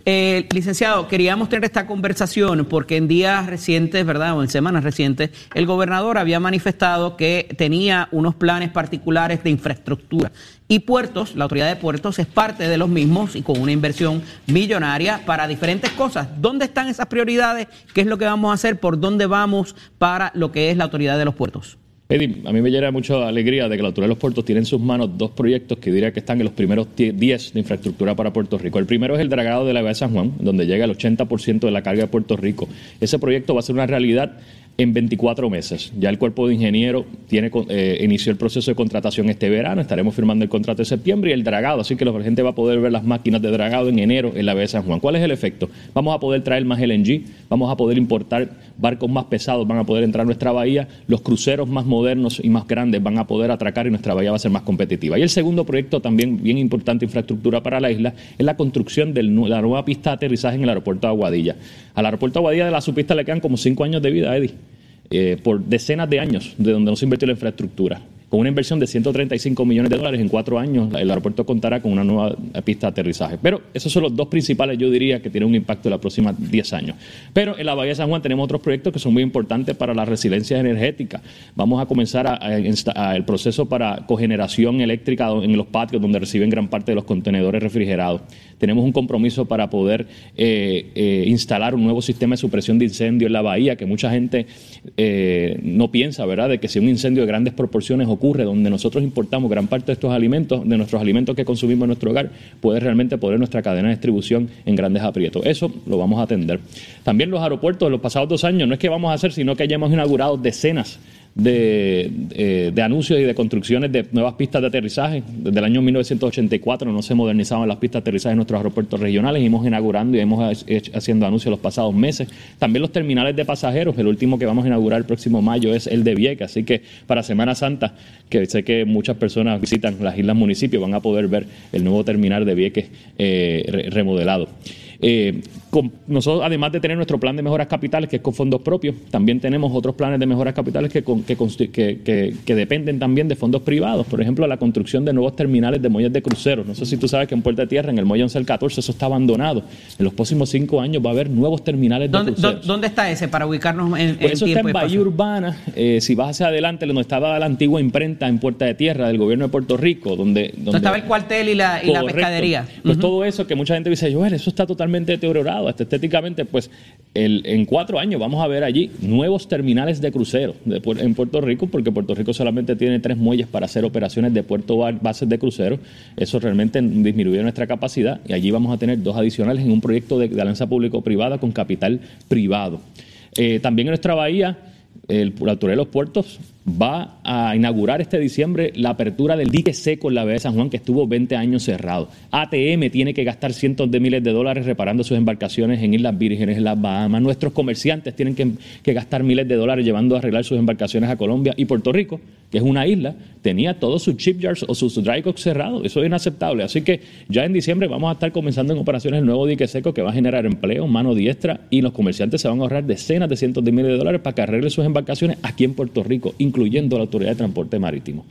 Eh, licenciado, queríamos tener esta conversación porque en días recientes, ¿verdad? O en semanas recientes, el gobernador había manifestado que tenía unos planes particulares de infraestructura. Y puertos, la autoridad de puertos es parte de los mismos y con una inversión millonaria para diferentes cosas. ¿Dónde están esas prioridades? ¿Qué es lo que vamos a hacer? ¿Por dónde vamos para lo que es la autoridad de los puertos? Eddie, a mí me llena mucha alegría de que la Autoridad de los Puertos tiene en sus manos dos proyectos que diría que están en los primeros 10 de infraestructura para Puerto Rico. El primero es el dragado de la Bahía de San Juan, donde llega el 80% de la carga de Puerto Rico. Ese proyecto va a ser una realidad en 24 meses. Ya el cuerpo de ingenieros tiene, eh, inició el proceso de contratación este verano, estaremos firmando el contrato de septiembre y el dragado, así que la gente va a poder ver las máquinas de dragado en enero en la Bahía de San Juan. ¿Cuál es el efecto? Vamos a poder traer más LNG, vamos a poder importar barcos más pesados, van a poder entrar a nuestra bahía, los cruceros más modernos y más grandes van a poder atracar y nuestra bahía va a ser más competitiva. Y el segundo proyecto también bien importante infraestructura para la isla es la construcción de la nueva pista de aterrizaje en el aeropuerto de Aguadilla. Al aeropuerto de Aguadilla de la subpista le quedan como cinco años de vida, Eddie. Eh, por decenas de años de donde no se invirtió la infraestructura. Con una inversión de 135 millones de dólares en cuatro años, el aeropuerto contará con una nueva pista de aterrizaje. Pero esos son los dos principales, yo diría, que tienen un impacto en los próximos 10 años. Pero en la Bahía de San Juan tenemos otros proyectos que son muy importantes para la resiliencia energética. Vamos a comenzar el proceso para cogeneración eléctrica en los patios donde reciben gran parte de los contenedores refrigerados. Tenemos un compromiso para poder eh, eh, instalar un nuevo sistema de supresión de incendio en la bahía, que mucha gente eh, no piensa, ¿verdad?, de que si un incendio de grandes proporciones ocurre ocurre, donde nosotros importamos gran parte de estos alimentos, de nuestros alimentos que consumimos en nuestro hogar, puede realmente poner nuestra cadena de distribución en grandes aprietos. Eso lo vamos a atender. También los aeropuertos en los pasados dos años no es que vamos a hacer, sino que ya hemos inaugurado decenas de, eh, de, anuncios y de construcciones de nuevas pistas de aterrizaje. Desde el año 1984 no se modernizaban las pistas de aterrizaje en nuestros aeropuertos regionales hemos inaugurando y hemos hecho, haciendo anuncios los pasados meses. También los terminales de pasajeros, el último que vamos a inaugurar el próximo mayo es el de Vieques, así que para Semana Santa, que sé que muchas personas visitan las islas municipios, van a poder ver el nuevo terminal de Vieques eh, remodelado. Eh, nosotros, además de tener nuestro plan de mejoras capitales, que es con fondos propios, también tenemos otros planes de mejoras capitales que, que, que, dependen también de fondos privados. Por ejemplo, la construcción de nuevos terminales de muelles de cruceros. No sé si tú sabes que en Puerta de Tierra, en el muelle 11 14, eso está abandonado. En los próximos cinco años va a haber nuevos terminales de ¿Dónde, cruceros. ¿Dónde está ese para ubicarnos en, pues Eso está en Bahía Urbana. Eh, si vas hacia adelante, donde estaba la antigua imprenta en Puerta de Tierra del gobierno de Puerto Rico, donde... donde estaba el cuartel y la, y la pescadería. Pues todo eso que mucha gente dice, Joel, eso está totalmente deteriorado hasta estéticamente, pues en cuatro años vamos a ver allí nuevos terminales de crucero en Puerto Rico, porque Puerto Rico solamente tiene tres muelles para hacer operaciones de puerto bases de crucero. Eso realmente disminuye nuestra capacidad y allí vamos a tener dos adicionales en un proyecto de, alianza público-privada con capital privado. Eh, también en nuestra bahía, el, la de los puertos va a inaugurar este diciembre la apertura del dique seco en la bahía de San Juan, que estuvo 20 años cerrado. ATM tiene que gastar cientos de miles de dólares reparando sus embarcaciones en Islas Vírgenes, en las Bahamas. Nuestros comerciantes tienen que, gastar miles de dólares llevando a arreglar sus embarcaciones a Colombia y Puerto Rico, que es una isla, tenía todos sus shipyards o sus dry docks cerrados. Eso es inaceptable. Así que ya en diciembre vamos a estar comenzando en operaciones el nuevo dique seco que va a generar empleo, mano diestra y los comerciantes se van a ahorrar decenas de cientos de miles de dólares para que arreglen sus embarcaciones aquí en Puerto Rico incluyendo la Autoridad de Transporte Marítimo.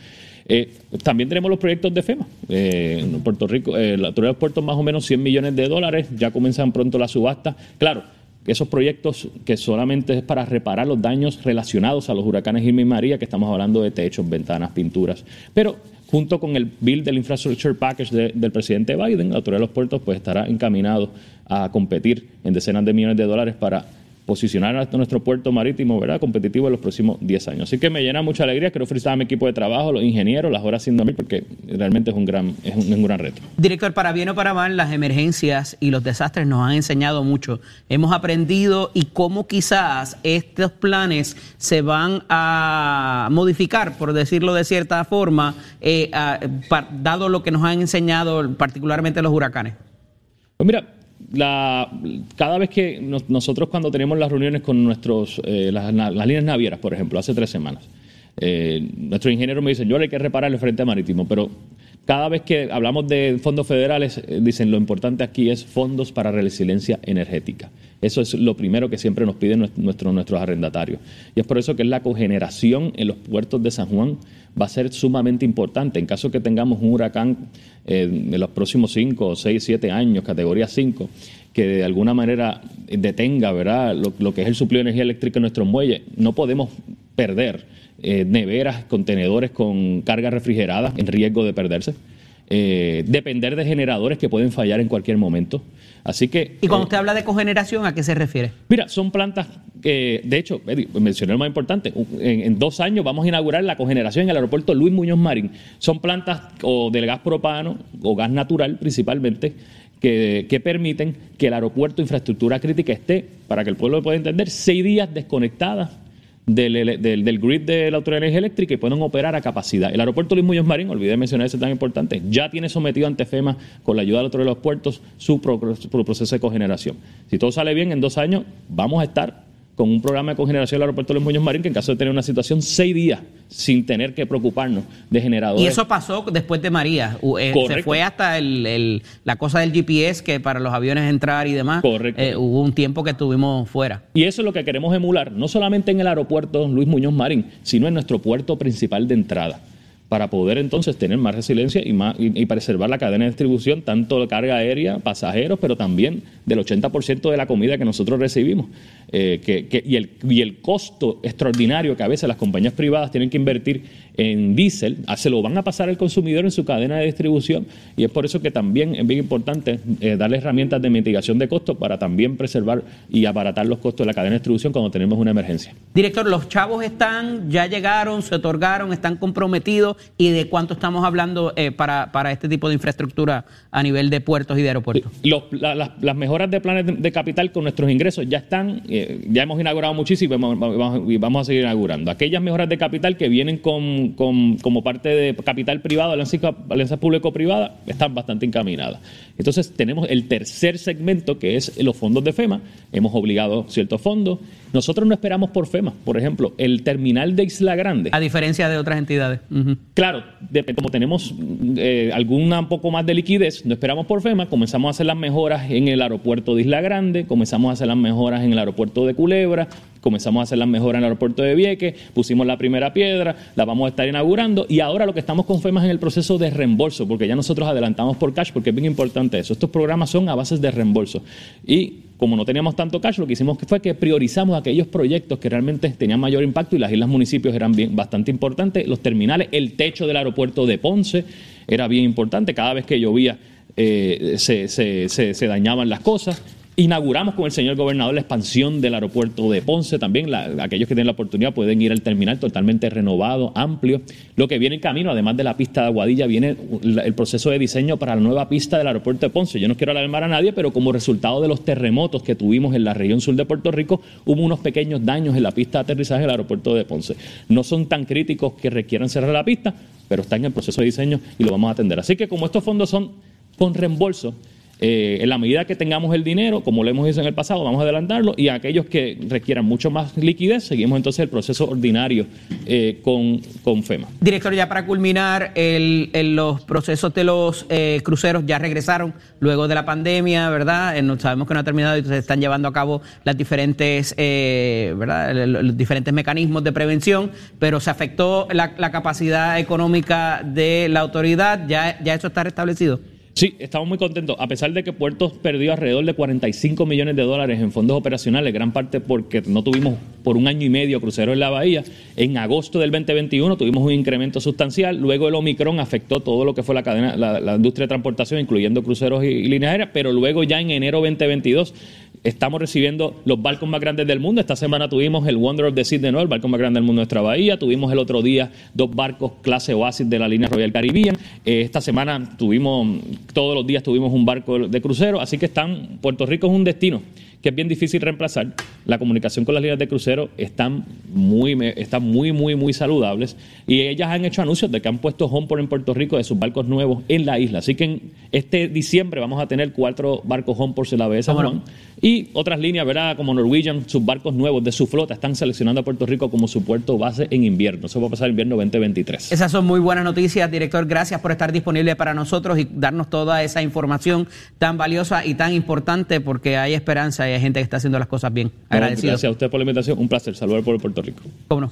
Eh, también tenemos los proyectos de FEMA. Eh, en Puerto Rico, eh, la Autoridad de Puertos más o menos 100 millones de dólares, ya comienzan pronto la subasta. Claro, esos proyectos que solamente es para reparar los daños relacionados a los huracanes Irma y María, que estamos hablando de techos, ventanas, pinturas. Pero junto con el bill del Infrastructure Package del presidente Biden, la Autoridad de los Puertos pues estará encaminado a competir en decenas de millones de dólares para posicionar a nuestro puerto marítimo ¿verdad? competitivo en los próximos 10 años. Así que me llena mucha alegría. Quiero felicitar a mi equipo de trabajo, los ingenieros, las horas sin dormir, porque realmente es un gran, es un, gran reto. Director, para bien o para mal, las emergencias y los desastres nos han enseñado mucho. Hemos aprendido y cómo quizás estos planes se van a modificar, por decirlo de cierta forma, eh, dado lo que nos han enseñado particularmente los huracanes. Pues mira, la, cada vez que nosotros cuando tenemos las reuniones con nuestros, eh, las, líneas navieras, por ejemplo, hace tres semanas, eh, nuestro ingeniero me dice, yo hay que reparar el frente marítimo, pero cada vez que hablamos de fondos federales, eh, dicen lo importante aquí es fondos para resiliencia energética. Eso es lo primero que siempre nos piden nuestro, nuestros arrendatarios. Y es por eso que la cogeneración en los puertos de San Juan va a ser sumamente importante. En caso que tengamos un huracán eh, en los próximos 5, 6, 7 años, categoría 5, que de alguna manera detenga ¿verdad? Lo, que es el suplido de energía eléctrica en nuestros muelles, no podemos perder eh, neveras, contenedores con carga refrigerada en riesgo de perderse. Eh, depender de generadores que pueden fallar en cualquier momento. Así que. ¿Y cuando usted habla de cogeneración, a qué se refiere? Mira, son plantas que, de hecho, mencioné lo más importante, en, dos años vamos a inaugurar la cogeneración en el aeropuerto Luis Muñoz Marín. Son plantas o del gas propano o gas natural principalmente. Que, que, permiten que el aeropuerto, infraestructura crítica, esté, para que el pueblo pueda entender, seis días desconectada del, del, grid de la Autoridad de Energía Eléctrica y pueden operar a capacidad. El aeropuerto Luis Muñoz Marín, olvidé mencionar ese tan importante, ya tiene sometido ante FEMA con la ayuda de la Autoridad de los Puertos su proceso de cogeneración. Si todo sale bien, en dos años vamos a estar con un programa de cogeneración del aeropuerto de los Muñoz Marín que en caso de tener una situación seis días sin tener que preocuparnos de generadores. Y eso pasó después de María. Eh, se fue hasta el, la cosa del GPS que para los aviones entrar y demás. Correcto. Eh, hubo un tiempo que estuvimos fuera. Y eso es lo que queremos emular, no solamente en el aeropuerto Luis Muñoz Marín, sino en nuestro puerto principal de entrada para poder entonces tener más resiliencia y, más, y, preservar la cadena de distribución, tanto de carga aérea, pasajeros, pero también del 80% de la comida que nosotros recibimos. Eh, y, el, y el costo extraordinario que a veces las compañías privadas tienen que invertir en diésel, se lo van a pasar al consumidor en su cadena de distribución y es por eso que también es bien importante eh, darle herramientas de mitigación de costos para también preservar y abaratar los costos de la cadena de distribución cuando tenemos una emergencia. Director, los chavos están, ya llegaron, se otorgaron, están comprometidos y de cuánto estamos hablando eh, para, para, este tipo de infraestructura a nivel de puertos y de aeropuertos. las mejoras de planes de, capital con nuestros ingresos ya están, eh, ya hemos inaugurado muchísimo y vamos a seguir inaugurando. Aquellas mejoras de capital que vienen con como parte de capital privado, alianza público-privada, están bastante encaminadas. Entonces tenemos el tercer segmento que es los fondos de FEMA. Hemos obligado ciertos fondos. Nosotros no esperamos por FEMA. Por ejemplo, el terminal de Isla Grande. A diferencia de otras entidades. Claro, como tenemos eh, alguna un poco más de liquidez, no esperamos por FEMA. Comenzamos a hacer las mejoras en el aeropuerto de Isla Grande, comenzamos a hacer las mejoras en el aeropuerto de Culebra, comenzamos a hacer las mejoras en el aeropuerto de Vieques, pusimos la primera piedra, la vamos a estar inaugurando y ahora lo que estamos con FEMA es en el proceso de reembolso, porque ya nosotros adelantamos por cash, porque es bien importante eso. Estos programas son a bases de reembolso. Y como no teníamos tanto cash, lo que hicimos fue que priorizamos aquellos proyectos que realmente tenían mayor impacto y las islas municipios eran bien, bastante importantes. Los terminales, el techo del aeropuerto de Ponce era bien importante. Cada vez que llovía eh, se, se dañaban las cosas. Inauguramos con el señor gobernador la expansión del aeropuerto de Ponce también. aquellos que tienen la oportunidad pueden ir al terminal totalmente renovado, amplio. Lo que viene en camino, además de la pista de Aguadilla, viene el proceso de diseño para la nueva pista del aeropuerto de Ponce. Yo no quiero alarmar a nadie, pero como resultado de los terremotos que tuvimos en la región sur de Puerto Rico, hubo unos pequeños daños en la pista de aterrizaje del aeropuerto de Ponce. No son tan críticos que requieran cerrar la pista, pero está en el proceso de diseño y lo vamos a atender. Así que como estos fondos son con reembolso, eh, en la medida que tengamos el dinero, como lo hemos dicho en el pasado, vamos a adelantarlo y aquellos que requieran mucho más liquidez, seguimos entonces el proceso ordinario eh, con, con, FEMA. Director, ya para culminar, el, los procesos de los eh, cruceros ya regresaron luego de la pandemia, ¿verdad? sabemos que no ha terminado y se están llevando a cabo las diferentes, ¿verdad? Los diferentes mecanismos de prevención, pero se afectó la, la capacidad económica de la autoridad, ¿ya, ya eso está restablecido? Sí, estamos muy contentos. A pesar de que Puertos perdió alrededor de 45 millones de dólares en fondos operacionales, gran parte porque no tuvimos por un año y medio cruceros en la bahía, en agosto del 2021 tuvimos un incremento sustancial. Luego el Omicron afectó todo lo que fue la cadena, la, industria de transportación, incluyendo cruceros y, y líneas aéreas, pero luego ya en enero 2022 estamos recibiendo los barcos más grandes del mundo. Esta semana tuvimos el Wonder of the Sea de nuevo, el barco más grande del mundo de nuestra bahía. Tuvimos el otro día dos barcos clase Oasis de la línea Royal Caribbean. Eh, esta semana tuvimos, todos los días tuvimos un barco de crucero. Así que están, Puerto Rico es un destino que es bien difícil reemplazar. La comunicación con las líneas de crucero están muy, están muy, muy, muy saludables y ellas han hecho anuncios de que han puesto Homeport en Puerto Rico de sus barcos nuevos en la isla. Así que en este diciembre vamos a tener cuatro barcos Homeport en la BS Juan y otras líneas, ¿verdad? Como Norwegian, sus barcos nuevos de su flota están seleccionando a Puerto Rico como su puerto base en invierno. Eso va a pasar en invierno 2023. Esas son muy buenas noticias, director. Gracias por estar disponible para nosotros y darnos toda esa información tan valiosa y tan importante porque hay esperanza hay gente que está haciendo las cosas bien. Agradecido. Gracias a usted por la invitación. Un placer saludar por Puerto Rico. ¿Cómo no?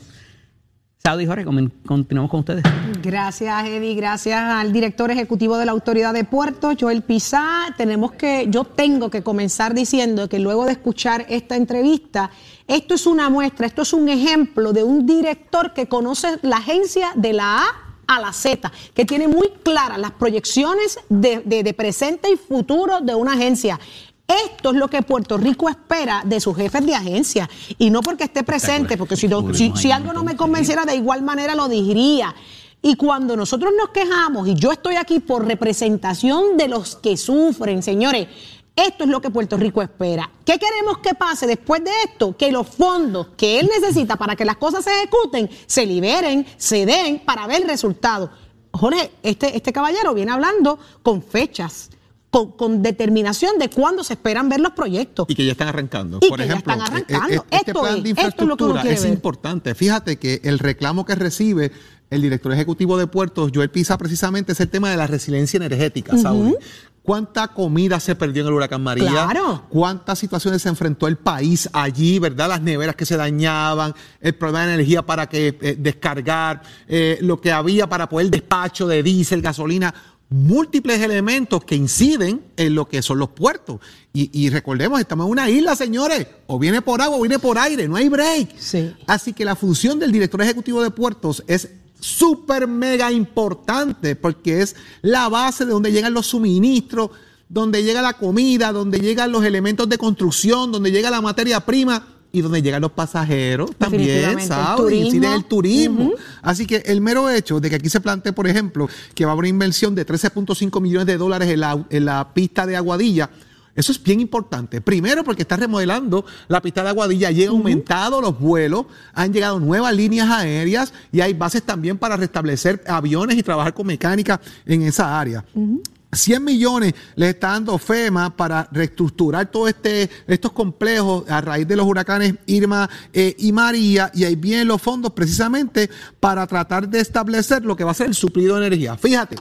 Saudi Jorge, continuamos con ustedes. Gracias, Eddie. Gracias al director ejecutivo de la Autoridad de Puerto, Joel Pizá. Tenemos que, yo tengo que comenzar diciendo que luego de escuchar esta entrevista, esto es una muestra, esto es un ejemplo de un director que conoce la agencia de la A a la Z, que tiene muy claras las proyecciones de, de, presente y futuro de una agencia. Esto es lo que Puerto Rico espera de sus jefes de agencia. Y no porque esté presente, porque si, si, algo no me convenciera, de igual manera lo diría. Y cuando nosotros nos quejamos, y yo estoy aquí por representación de los que sufren, señores, esto es lo que Puerto Rico espera. ¿Qué queremos que pase después de esto? Que los fondos que él necesita para que las cosas se ejecuten se liberen, se den para ver resultados. Jorge, este, este caballero viene hablando con fechas con, determinación de cuándo se esperan ver los proyectos. Y que ya están arrancando. Por ejemplo, ya están eh, arrancando. Eh, este esto, plan de infraestructura es, importante. Fíjate que el reclamo que recibe el director ejecutivo de puertos, Joel Pisa, precisamente es el tema de la resiliencia energética, cuánta comida se perdió en el huracán María, Claro. cuántas situaciones se enfrentó el país allí, ¿verdad? Las neveras que se dañaban, el problema de energía para que eh, descargar, eh, lo que había para poder despacho de diésel, gasolina, múltiples elementos que inciden en lo que son los puertos. Y, y recordemos, estamos en una isla, señores, o viene por agua o viene por aire, no hay break. Sí. Así que la función del director ejecutivo de puertos es súper mega importante porque es la base de donde llegan los suministros, donde llega la comida, donde llegan los elementos de construcción, donde llega la materia prima y donde llegan los pasajeros también, el ¿sabes? turismo. Incide el turismo. Así que el mero hecho de que aquí se plantee, por ejemplo, que va a haber una inversión de 13.5 millones de dólares en la, en la pista de Aguadilla, eso es bien importante. Primero, porque está remodelando la pista de Aguadilla y han aumentado los vuelos, han llegado nuevas líneas aéreas y hay bases también para restablecer aviones y trabajar con mecánica en esa área. 100 millones le está dando FEMA para reestructurar todos este, estos complejos a raíz de los huracanes Irma eh, y María y ahí vienen los fondos precisamente para tratar de establecer lo que va a ser el suplido de energía. Fíjate,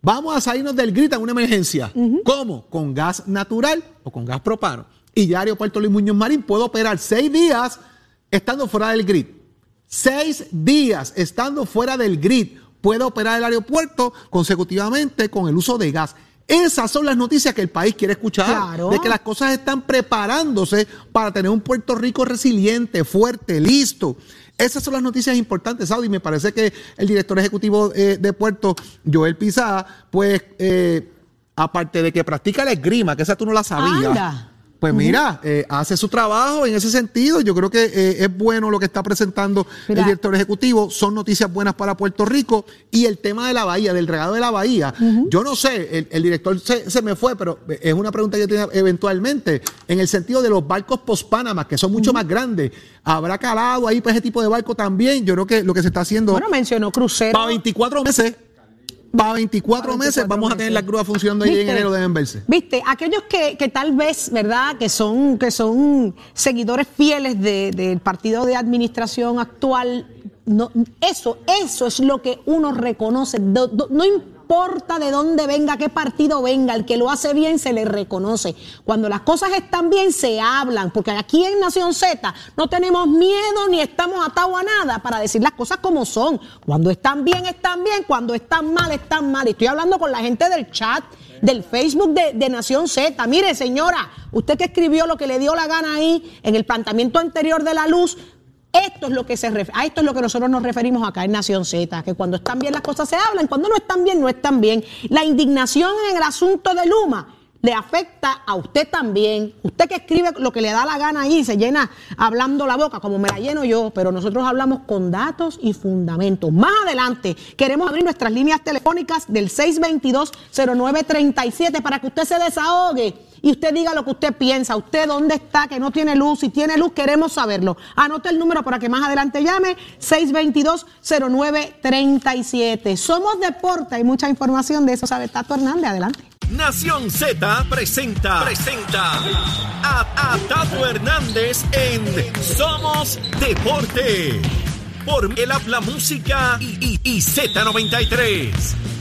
vamos a salirnos del grid en una emergencia. ¿Cómo? Con gas natural o con gas propano. Y ya Aeropuerto Luis Muñoz Marín puede operar seis días estando fuera del grid. Seis días estando fuera del grid puede operar el aeropuerto consecutivamente con el uso de gas. Esas son las noticias que el país quiere escuchar. Claro. De que las cosas están preparándose para tener un Puerto Rico resiliente, fuerte, listo. Esas son las noticias importantes, Saudi. Me parece que el director ejecutivo eh, de Puerto, Joel Pizá, pues, eh, aparte de que practica la esgrima, que esa tú no la sabías. Anda. Pues mira, eh, hace su trabajo en ese sentido. Yo creo que eh, es bueno lo que está presentando Mira. el director ejecutivo. Son noticias buenas para Puerto Rico. Y el tema de la bahía, del regado de la bahía. Yo no sé, el, el director se, se me fue, pero es una pregunta que yo tenía eventualmente. En el sentido de los barcos post-Panama, que son mucho más grandes. ¿Habrá calado ahí para ese tipo de barco también? Yo creo que lo que se está haciendo Bueno, mencionó crucero. para 24 meses. Para 24, meses 24 vamos a tener la grúa funcionando ahí en enero, deben verse. Viste, aquellos que, que tal vez, ¿verdad? Que son, que son seguidores fieles de- del partido de administración actual, no, eso, eso es lo que uno reconoce. Do- do- no importa de dónde venga, qué partido venga, el que lo hace bien se le reconoce. Cuando las cosas están bien, se hablan, porque aquí en Nación Z no tenemos miedo ni estamos atados a nada para decir las cosas como son. Cuando están bien, están bien, cuando están mal, están mal. Estoy hablando con la gente del chat, del Facebook de, de Nación Z. Mire, señora, usted que escribió lo que le dio la gana ahí en el planteamiento anterior de la luz, esto es lo que se a esto es lo que nosotros nos referimos acá en Nación Z, que cuando están bien las cosas se hablan, cuando no están bien, no están bien. La indignación en el asunto de Luma le afecta a usted también. Usted que escribe lo que le da la gana ahí, se llena hablando la boca, como me la lleno yo, pero nosotros hablamos con datos y fundamentos. Más adelante queremos abrir nuestras líneas telefónicas del 622-0937 para que usted se desahogue y usted diga lo que usted piensa. Usted dónde está, que no tiene luz. Si tiene luz, queremos saberlo. Anote el número para que más adelante llame, 622-0937. Somos deporte, hay mucha información de eso, sabe Tato Hernández. Adelante. Nación Z presenta, presenta a, Tato Hernández en Somos Deporte. Por el habla música y, y, y Z93.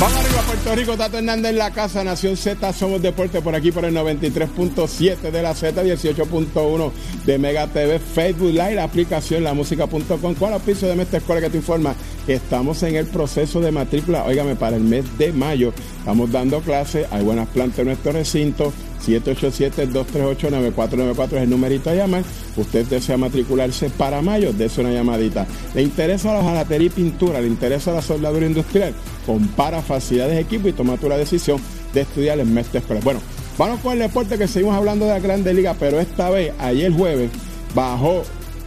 Vamos arriba Puerto Rico, Tato Hernández en la casa, Nación Z, somos deporte por aquí por el 93.7 de la Z, 18.1 de Mega TV, Facebook Live, aplicación lamusica.com, con el piso de esta escuela que te informa estamos en el proceso de matrícula, óigame, para el mes de mayo, estamos dando clases, hay buenas plantas en nuestro recinto, 787-238-9494 es el numerito a llamar. Usted desea matricularse para mayo, dése una llamadita. ¿Le interesa la jalatería y pintura? ¿Le interesa la soldadura industrial? Compara facilidades de equipo y toma tú la decisión de estudiar en Mestre Escuela. Bueno, vamos con el deporte que seguimos hablando de la Grande Liga, pero esta vez, ayer jueves, bajó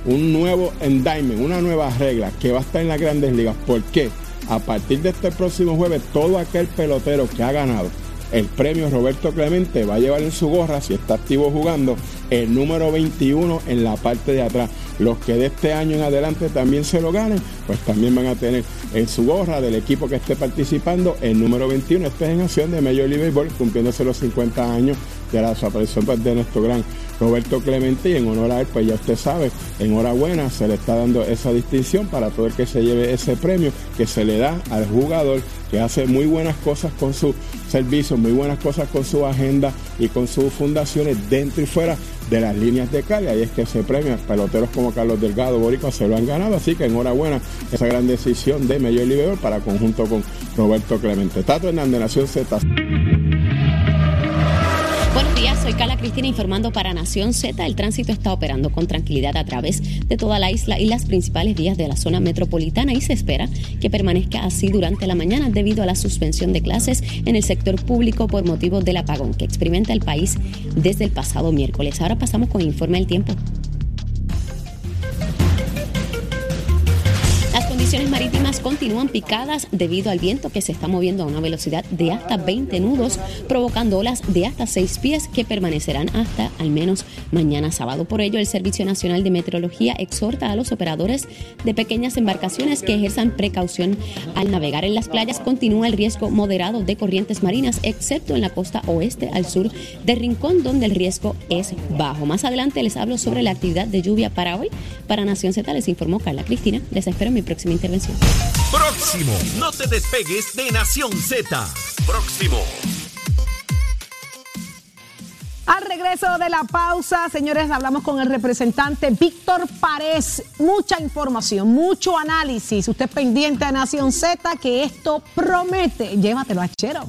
un nuevo endowment, una nueva regla que va a estar en las Grandes Ligas. ¿Por qué? A partir de este próximo jueves, todo aquel pelotero que ha ganado el premio Roberto Clemente va a llevar en su gorra, si está activo jugando, el número 21 en la parte de atrás. Los que de este año en adelante también se lo ganen, pues también van a tener en su gorra del equipo que esté participando el número 21. Esto es en acción de Major League Baseball, cumpliéndose los 50 años de la desaparición pues, de nuestro gran Roberto Clemente y en honor a él, pues ya usted sabe, enhorabuena, se le está dando esa distinción para todo el que se lleve ese premio que se le da al jugador que hace muy buenas cosas con su servicio, muy buenas cosas con su agenda y con sus fundaciones dentro y fuera de las líneas de calle. Ahí es que se premia peloteros como Carlos Delgado, Boricua se lo han ganado, así que enhorabuena esa gran decisión de Mayor Liberal para conjunto con Roberto Clemente. Tato Hernández, Nación Z. Soy Carla Cristina informando para Nación Z. El tránsito está operando con tranquilidad a través de toda la isla y las principales vías de la zona metropolitana y se espera que permanezca así durante la mañana debido a la suspensión de clases en el sector público por motivo del apagón que experimenta el país desde el pasado miércoles. Ahora pasamos con informe del tiempo. Condiciones marítimas continúan picadas debido al viento que se está moviendo a una velocidad de hasta 20 nudos, provocando olas de hasta 6 pies que permanecerán hasta al menos mañana sábado. Por ello, el Servicio Nacional de Meteorología exhorta a los operadores de pequeñas embarcaciones que ejerzan precaución al navegar en las playas. Continúa el riesgo moderado de corrientes marinas, excepto en la costa oeste al sur de Rincón, donde el riesgo es bajo. Más adelante les hablo sobre la actividad de lluvia para hoy. Para Nación Z les informó Carla Cristina. Les espero en mi próxima intervención. Próximo, no te despegues de Nación Z. Próximo. Al regreso de la pausa, señores, hablamos con el representante Víctor Párez. Mucha información, mucho análisis. Usted pendiente de Nación Z, que esto promete. Llévatelo a Chero.